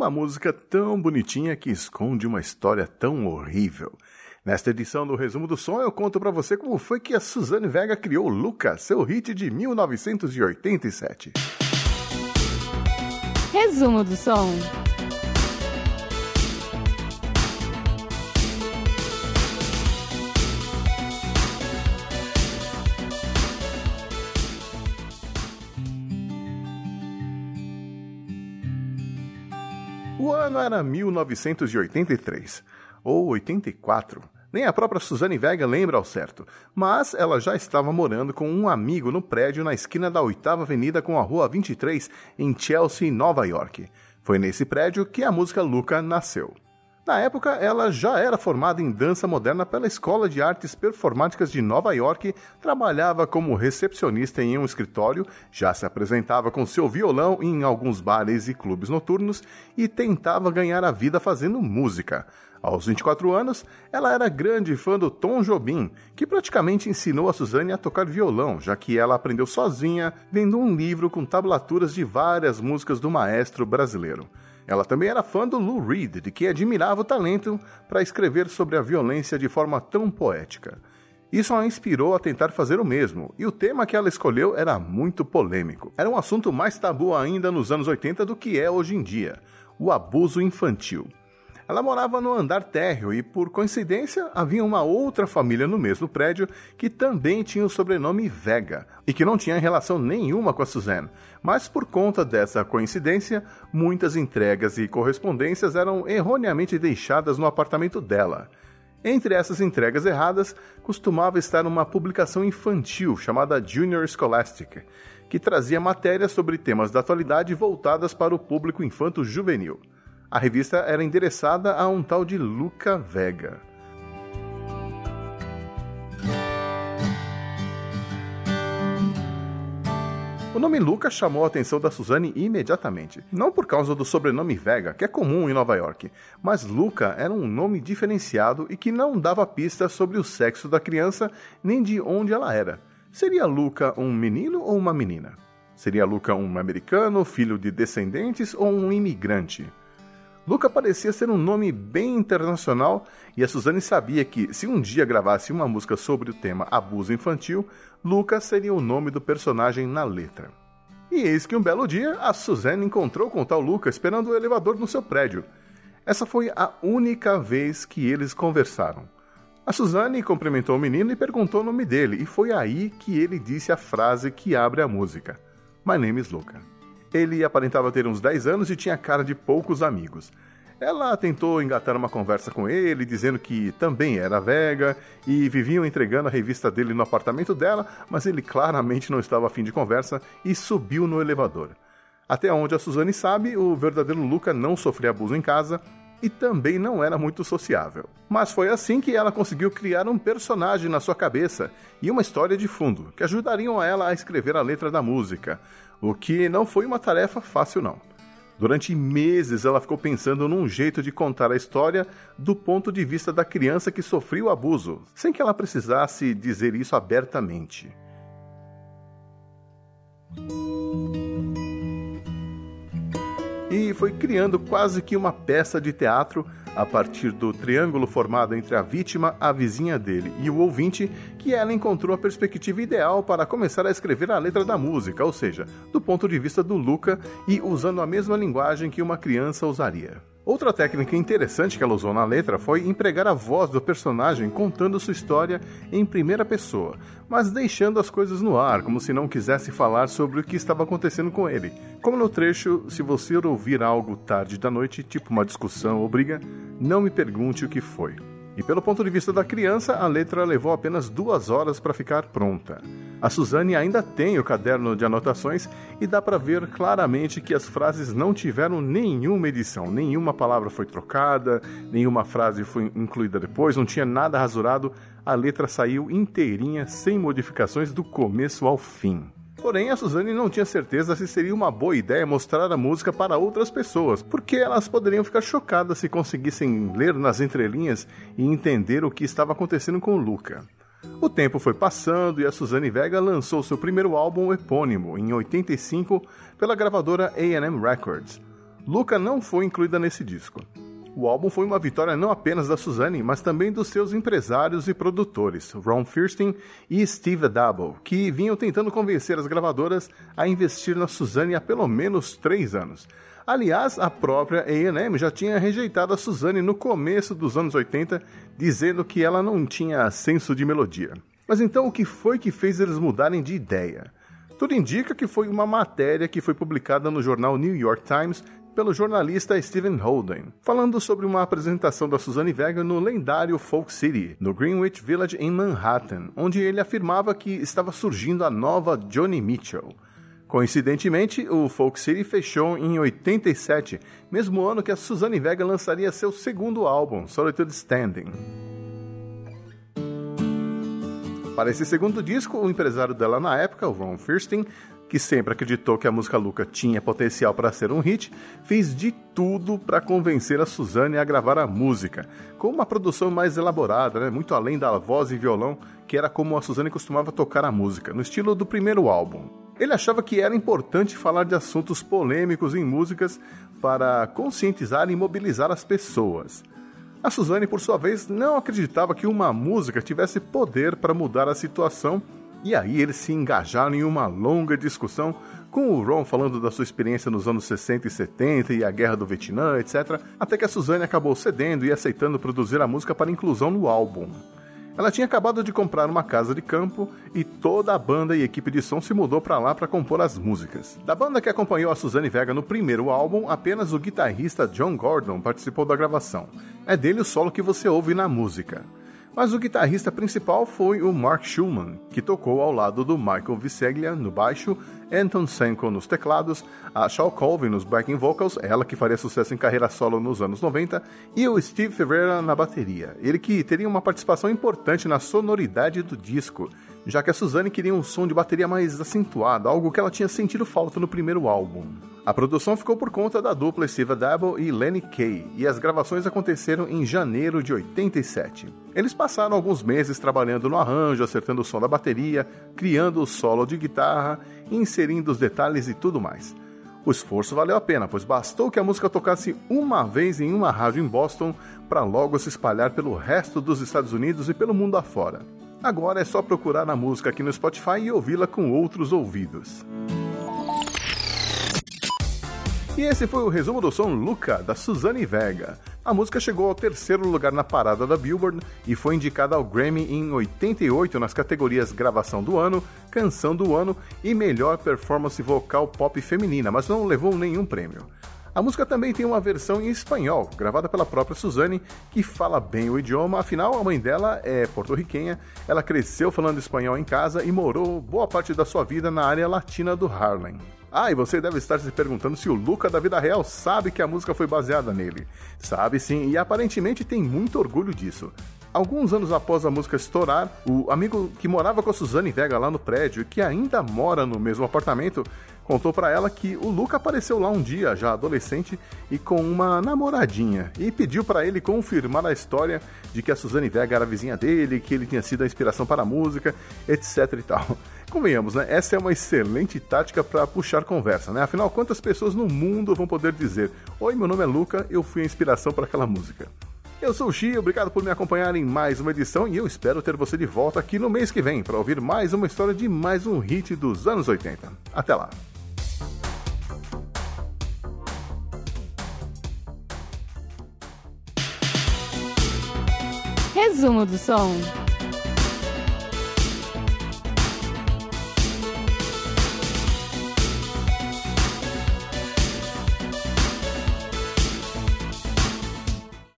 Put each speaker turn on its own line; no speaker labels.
uma música tão bonitinha que esconde uma história tão horrível. Nesta edição do Resumo do Som, eu conto para você como foi que a Suzane Vega criou Luca, seu hit de 1987.
Resumo do Som.
Ano era 1983, ou 84. Nem a própria Suzane Vega lembra ao certo, mas ela já estava morando com um amigo no prédio na esquina da 8 Avenida com a Rua 23, em Chelsea, Nova York. Foi nesse prédio que a música Luca nasceu. Na época, ela já era formada em dança moderna pela Escola de Artes Performáticas de Nova York, trabalhava como recepcionista em um escritório, já se apresentava com seu violão em alguns bares e clubes noturnos e tentava ganhar a vida fazendo música. Aos 24 anos, ela era grande fã do Tom Jobim, que praticamente ensinou a Suzane a tocar violão, já que ela aprendeu sozinha, vendo um livro com tablaturas de várias músicas do maestro brasileiro. Ela também era fã do Lou Reed, de que admirava o talento para escrever sobre a violência de forma tão poética. Isso a inspirou a tentar fazer o mesmo, e o tema que ela escolheu era muito polêmico. Era um assunto mais tabu ainda nos anos 80 do que é hoje em dia: o abuso infantil. Ela morava no andar térreo e, por coincidência, havia uma outra família no mesmo prédio que também tinha o sobrenome Vega e que não tinha relação nenhuma com a Suzanne. Mas por conta dessa coincidência, muitas entregas e correspondências eram erroneamente deixadas no apartamento dela. Entre essas entregas erradas, costumava estar uma publicação infantil chamada Junior Scholastic, que trazia matérias sobre temas da atualidade voltadas para o público infanto-juvenil. A revista era endereçada a um tal de Luca Vega. O nome Luca chamou a atenção da Suzane imediatamente. Não por causa do sobrenome Vega, que é comum em Nova York, mas Luca era um nome diferenciado e que não dava pistas sobre o sexo da criança nem de onde ela era. Seria Luca um menino ou uma menina? Seria Luca um americano, filho de descendentes ou um imigrante? Luca parecia ser um nome bem internacional e a Suzane sabia que, se um dia gravasse uma música sobre o tema abuso infantil, Luca seria o nome do personagem na letra. E eis que um belo dia a Suzane encontrou com o tal Luca esperando o elevador no seu prédio. Essa foi a única vez que eles conversaram. A Suzane cumprimentou o menino e perguntou o nome dele, e foi aí que ele disse a frase que abre a música: My name is Luca. Ele aparentava ter uns 10 anos e tinha cara de poucos amigos. Ela tentou engatar uma conversa com ele, dizendo que também era vega e viviam entregando a revista dele no apartamento dela, mas ele claramente não estava afim de conversa e subiu no elevador. Até onde a Suzane sabe, o verdadeiro Luca não sofria abuso em casa e também não era muito sociável. Mas foi assim que ela conseguiu criar um personagem na sua cabeça e uma história de fundo que ajudariam ela a escrever a letra da música, o que não foi uma tarefa fácil não. Durante meses ela ficou pensando num jeito de contar a história do ponto de vista da criança que sofreu o abuso, sem que ela precisasse dizer isso abertamente. E foi criando quase que uma peça de teatro a partir do triângulo formado entre a vítima, a vizinha dele e o ouvinte, que ela encontrou a perspectiva ideal para começar a escrever a letra da música, ou seja, do ponto de vista do Luca e usando a mesma linguagem que uma criança usaria. Outra técnica interessante que ela usou na letra foi empregar a voz do personagem contando sua história em primeira pessoa, mas deixando as coisas no ar, como se não quisesse falar sobre o que estava acontecendo com ele. Como no trecho, se você ouvir algo tarde da noite, tipo uma discussão ou briga, não me pergunte o que foi. E pelo ponto de vista da criança, a letra levou apenas duas horas para ficar pronta. A Suzane ainda tem o caderno de anotações e dá para ver claramente que as frases não tiveram nenhuma edição, nenhuma palavra foi trocada, nenhuma frase foi incluída depois, não tinha nada rasurado, a letra saiu inteirinha, sem modificações do começo ao fim. Porém, a Suzane não tinha certeza se seria uma boa ideia mostrar a música para outras pessoas, porque elas poderiam ficar chocadas se conseguissem ler nas entrelinhas e entender o que estava acontecendo com Luca. O tempo foi passando e a Suzane Vega lançou seu primeiro álbum epônimo, em 85, pela gravadora AM Records. Luca não foi incluída nesse disco. O álbum foi uma vitória não apenas da Suzanne, mas também dos seus empresários e produtores, Ron Fierstein e Steve Adabo, que vinham tentando convencer as gravadoras a investir na Suzanne há pelo menos três anos. Aliás, a própria A&M já tinha rejeitado a Suzanne no começo dos anos 80, dizendo que ela não tinha senso de melodia. Mas então o que foi que fez eles mudarem de ideia? Tudo indica que foi uma matéria que foi publicada no jornal New York Times pelo jornalista Stephen Holden, falando sobre uma apresentação da Suzanne Vega no lendário Folk City, no Greenwich Village em Manhattan, onde ele afirmava que estava surgindo a nova Johnny Mitchell. Coincidentemente, o Folk City fechou em 87, mesmo ano que a Suzanne Vega lançaria seu segundo álbum, Solitude Standing. Para esse segundo disco, o empresário dela na época, o Ron Fierstein, que sempre acreditou que a música Luca tinha potencial para ser um hit, fez de tudo para convencer a Suzanne a gravar a música, com uma produção mais elaborada, né, muito além da voz e violão, que era como a Suzanne costumava tocar a música, no estilo do primeiro álbum. Ele achava que era importante falar de assuntos polêmicos em músicas para conscientizar e mobilizar as pessoas. A Suzanne, por sua vez, não acreditava que uma música tivesse poder para mudar a situação e aí eles se engajaram em uma longa discussão com o Ron falando da sua experiência nos anos 60 e 70 e a guerra do Vietnã, etc., até que a Suzanne acabou cedendo e aceitando produzir a música para inclusão no álbum. Ela tinha acabado de comprar uma casa de campo e toda a banda e equipe de som se mudou para lá para compor as músicas. Da banda que acompanhou a Suzanne Vega no primeiro álbum, apenas o guitarrista John Gordon participou da gravação. É dele o solo que você ouve na música mas o guitarrista principal foi o Mark Schulman, que tocou ao lado do Michael Viseglia no baixo, Anton Senko nos teclados, a Shaw Colvin nos backing vocals, ela que faria sucesso em carreira solo nos anos 90, e o Steve Ferreira na bateria, ele que teria uma participação importante na sonoridade do disco, já que a Suzanne queria um som de bateria mais acentuado, algo que ela tinha sentido falta no primeiro álbum. A produção ficou por conta da dupla Steve Dabble e Lenny Kay, e as gravações aconteceram em janeiro de 87. Eles passaram alguns meses trabalhando no arranjo, acertando o som da bateria, criando o solo de guitarra, inserindo os detalhes e tudo mais. O esforço valeu a pena, pois bastou que a música tocasse uma vez em uma rádio em Boston para logo se espalhar pelo resto dos Estados Unidos e pelo mundo afora. Agora é só procurar a música aqui no Spotify e ouvi-la com outros ouvidos. E esse foi o resumo do som Luca, da Suzanne Vega. A música chegou ao terceiro lugar na parada da Billboard e foi indicada ao Grammy em 88 nas categorias Gravação do Ano, Canção do Ano e Melhor Performance Vocal Pop Feminina, mas não levou nenhum prêmio. A música também tem uma versão em espanhol, gravada pela própria Suzanne, que fala bem o idioma, afinal a mãe dela é porto-riquenha, ela cresceu falando espanhol em casa e morou boa parte da sua vida na área latina do Harlem. Ah, e você deve estar se perguntando se o Luca da vida real sabe que a música foi baseada nele. Sabe sim, e aparentemente tem muito orgulho disso. Alguns anos após a música estourar, o amigo que morava com a Suzane Vega lá no prédio e que ainda mora no mesmo apartamento contou para ela que o Luca apareceu lá um dia, já adolescente, e com uma namoradinha, e pediu para ele confirmar a história de que a Suzane Vega era vizinha dele, que ele tinha sido a inspiração para a música, etc e tal. Convenhamos, né? Essa é uma excelente tática para puxar conversa, né? Afinal, quantas pessoas no mundo vão poder dizer: Oi, meu nome é Luca, eu fui a inspiração para aquela música? Eu sou o Xi, obrigado por me acompanhar em mais uma edição e eu espero ter você de volta aqui no mês que vem para ouvir mais uma história de mais um hit dos anos 80. Até lá!
Resumo do som.